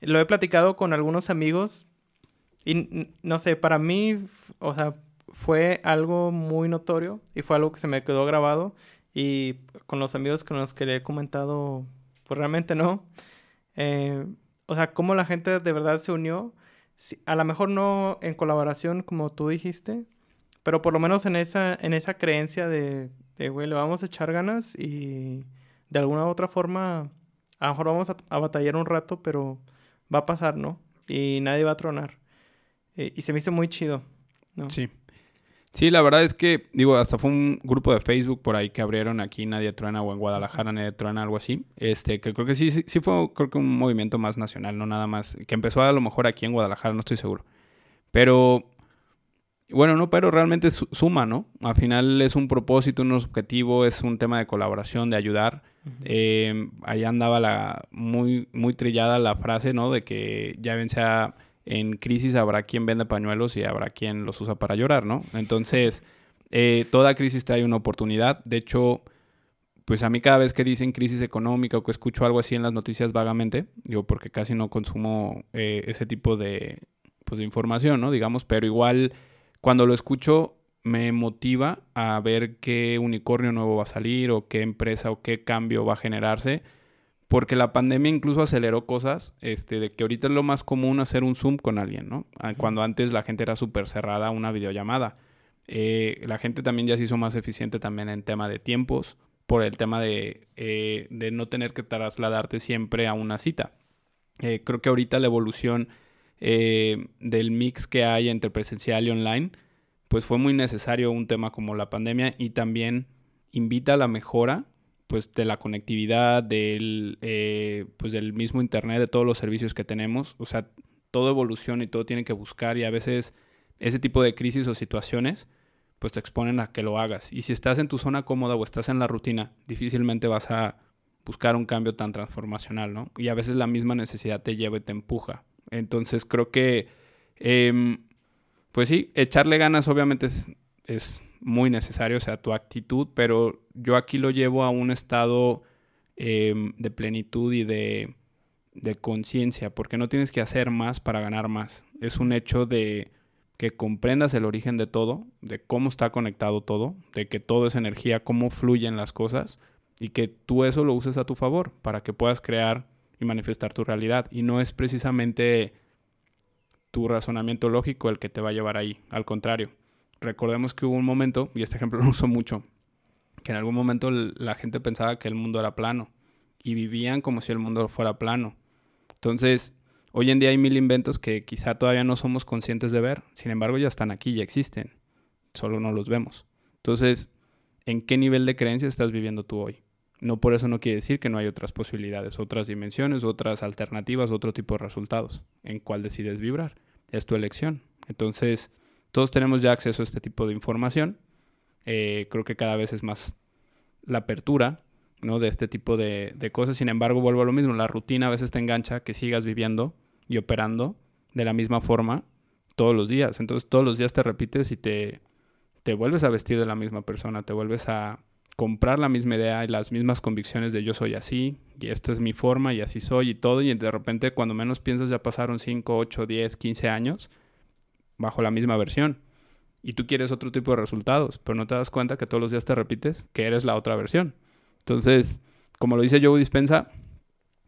lo he platicado con algunos amigos y no sé, para mí, o sea, fue algo muy notorio y fue algo que se me quedó grabado y con los amigos con los que le he comentado, pues realmente no. Eh, o sea, cómo la gente de verdad se unió a lo mejor no en colaboración como tú dijiste, pero por lo menos en esa, en esa creencia de, de, güey, le vamos a echar ganas y de alguna u otra forma, a lo mejor vamos a, batallar un rato, pero va a pasar, ¿no? Y nadie va a tronar. Eh, y se me hizo muy chido, ¿no? Sí. Sí, la verdad es que, digo, hasta fue un grupo de Facebook por ahí que abrieron aquí Nadie Truena o en Guadalajara Nadie Truena, algo así. Este, que creo que sí, sí, fue, creo que un movimiento más nacional, no nada más, que empezó a lo mejor aquí en Guadalajara, no estoy seguro. Pero, bueno, no, pero realmente suma, ¿no? Al final es un propósito, un objetivo, es un tema de colaboración, de ayudar. Eh, ahí andaba la, muy, muy trillada la frase, ¿no? De que ya ven sea en crisis habrá quien vende pañuelos y habrá quien los usa para llorar, ¿no? Entonces, eh, toda crisis trae una oportunidad. De hecho, pues a mí cada vez que dicen crisis económica o que escucho algo así en las noticias vagamente, digo, porque casi no consumo eh, ese tipo de, pues, de información, ¿no? Digamos, pero igual cuando lo escucho me motiva a ver qué unicornio nuevo va a salir o qué empresa o qué cambio va a generarse porque la pandemia incluso aceleró cosas, este, de que ahorita es lo más común hacer un Zoom con alguien, ¿no? Ah, cuando antes la gente era súper cerrada a una videollamada. Eh, la gente también ya se hizo más eficiente también en tema de tiempos, por el tema de, eh, de no tener que trasladarte siempre a una cita. Eh, creo que ahorita la evolución del mix que hay entre presencial y online, pues fue muy necesario un tema como la pandemia y también invita a la mejora pues de la conectividad, del, eh, pues del mismo internet, de todos los servicios que tenemos. O sea, todo evoluciona y todo tiene que buscar y a veces ese tipo de crisis o situaciones pues te exponen a que lo hagas. Y si estás en tu zona cómoda o estás en la rutina, difícilmente vas a buscar un cambio tan transformacional, ¿no? Y a veces la misma necesidad te lleva y te empuja. Entonces creo que, em, pues sí, echarle ganas obviamente es, es muy necesario, o sea, tu actitud, pero yo aquí lo llevo a un estado em, de plenitud y de, de conciencia, porque no tienes que hacer más para ganar más. Es un hecho de que comprendas el origen de todo, de cómo está conectado todo, de que todo es energía, cómo fluyen las cosas y que tú eso lo uses a tu favor para que puedas crear y manifestar tu realidad. Y no es precisamente tu razonamiento lógico el que te va a llevar ahí, al contrario recordemos que hubo un momento, y este ejemplo [LAUGHS] lo uso mucho, que en algún momento la gente pensaba que el mundo era plano y vivían como si el mundo fuera plano. Entonces, hoy en día hay mil inventos que quizá todavía no somos conscientes de ver, sin embargo ya están aquí, ya existen, solo no los vemos. Entonces, ¿en qué nivel de creencia estás viviendo tú hoy? No por eso no quiere decir que no hay otras posibilidades, otras dimensiones, otras alternativas, otro tipo de resultados. ¿En cuál decides vibrar? Es tu elección. Entonces, todos tenemos ya acceso a este tipo de información. Eh, creo que cada vez es más la apertura ¿no? de este tipo de, cosas. Sin embargo, vuelvo a lo mismo. La rutina a veces te engancha que sigas viviendo y operando de la misma forma todos los días. Entonces todos los días te repites y te, te vuelves a vestir de la misma persona, te vuelves a comprar la misma idea y las mismas convicciones de yo soy así y esto es mi forma y así soy y todo y de repente cuando menos piensas ya pasaron 5, 8, 10, 15 años bajo la misma versión. Y tú quieres otro tipo de resultados, pero no te das cuenta que todos los días te repites que eres la otra versión. Entonces, como lo dice Joe Dispensa,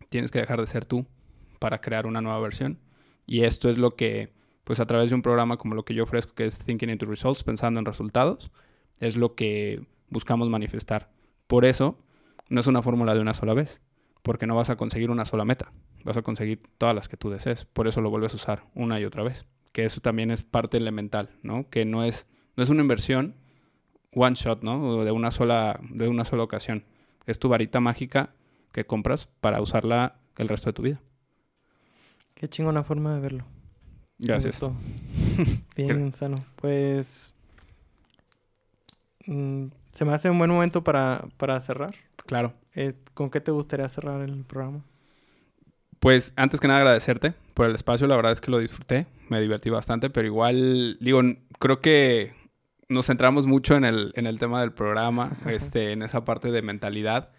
tienes que dejar de ser tú para crear una nueva versión. Y esto es lo que, pues a través de un programa como lo que yo ofrezco, que es Thinking into Results, pensando en resultados, es lo que buscamos manifestar. Por eso, no es una fórmula de una sola vez, porque no vas a conseguir una sola meta, vas a conseguir todas las que tú desees. Por eso lo vuelves a usar una y otra vez que eso también es parte elemental, ¿no? Que no es, no es una inversión, one shot, ¿no? De una sola, de una sola ocasión. Es tu varita mágica que compras para usarla el resto de tu vida. Qué chingona forma de verlo. Gracias. [LAUGHS] Bien, sano. Pues mm, se me hace un buen momento para, para cerrar. Claro. Eh, ¿Con qué te gustaría cerrar el programa? Pues antes que nada agradecerte por el espacio, la verdad es que lo disfruté, me divertí bastante, pero igual, digo, creo que nos centramos mucho en el, en el tema del programa, este, en esa parte de mentalidad.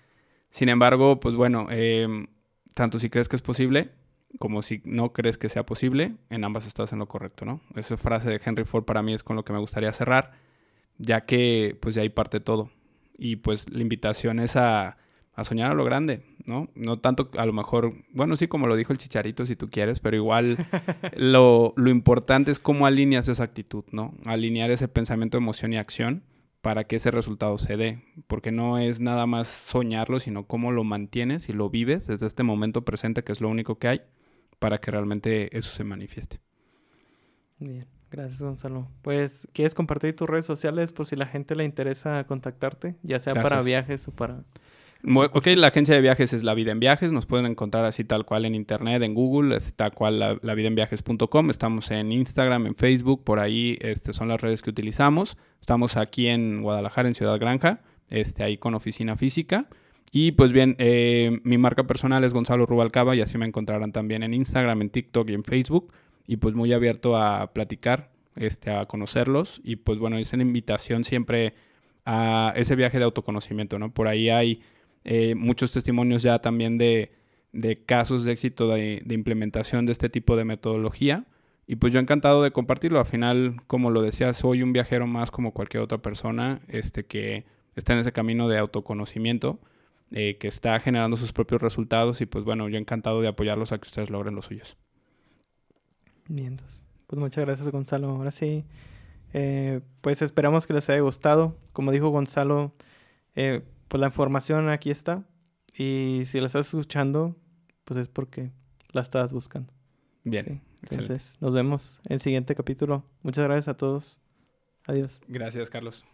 Sin embargo, pues bueno, em, tanto si crees que es posible como si no crees que sea posible, en ambas estás en lo correcto, ¿no? Esa frase de Henry Ford para mí es con lo que me gustaría cerrar, ya que pues de ahí parte todo. Y pues la invitación es a a soñar a lo grande, ¿no? No tanto a lo mejor, bueno, sí, como lo dijo el chicharito, si tú quieres, pero igual [LAUGHS] lo, lo importante es cómo alineas esa actitud, ¿no? Alinear ese pensamiento, emoción y acción para que ese resultado se dé, porque no es nada más soñarlo, sino cómo lo mantienes y lo vives desde este momento presente, que es lo único que hay, para que realmente eso se manifieste. Bien, gracias Gonzalo. Pues, ¿quieres compartir tus redes sociales por si la gente le interesa contactarte, ya sea para viajes o para... Ok, la agencia de viajes es La Vida en Viajes. Nos pueden encontrar así tal cual en internet, en Google, tal cual la. Estamos en Instagram, en Facebook, por ahí este, son las redes que utilizamos. Estamos aquí en Guadalajara, en Ciudad Granja, este, ahí con oficina física. Y pues bien, eh, mi marca personal es Gonzalo Rubalcaba y así me encontrarán también en Instagram, en TikTok y en Facebook. Y pues muy abierto a platicar, este, a conocerlos. Y pues bueno, es una invitación siempre a ese viaje de autoconocimiento, ¿no? Por ahí hay eh, muchos testimonios ya también de, casos de éxito de, implementación de este tipo de metodología. Y pues yo encantado de compartirlo. Al final, como lo decía, soy un viajero más como cualquier otra persona este, que está en ese camino de autoconocimiento, eh, que está generando sus propios resultados. Y pues bueno, yo encantado de apoyarlos a que ustedes logren los suyos. Bien, pues muchas gracias Gonzalo. Ahora sí, eh, pues esperamos que les haya gustado. Como dijo Gonzalo, eh, pues la información aquí está. Y si la estás escuchando, pues es porque la estás buscando. Bien. Entonces, nos vemos en el siguiente capítulo. Muchas gracias a todos. Adiós. Gracias, Carlos.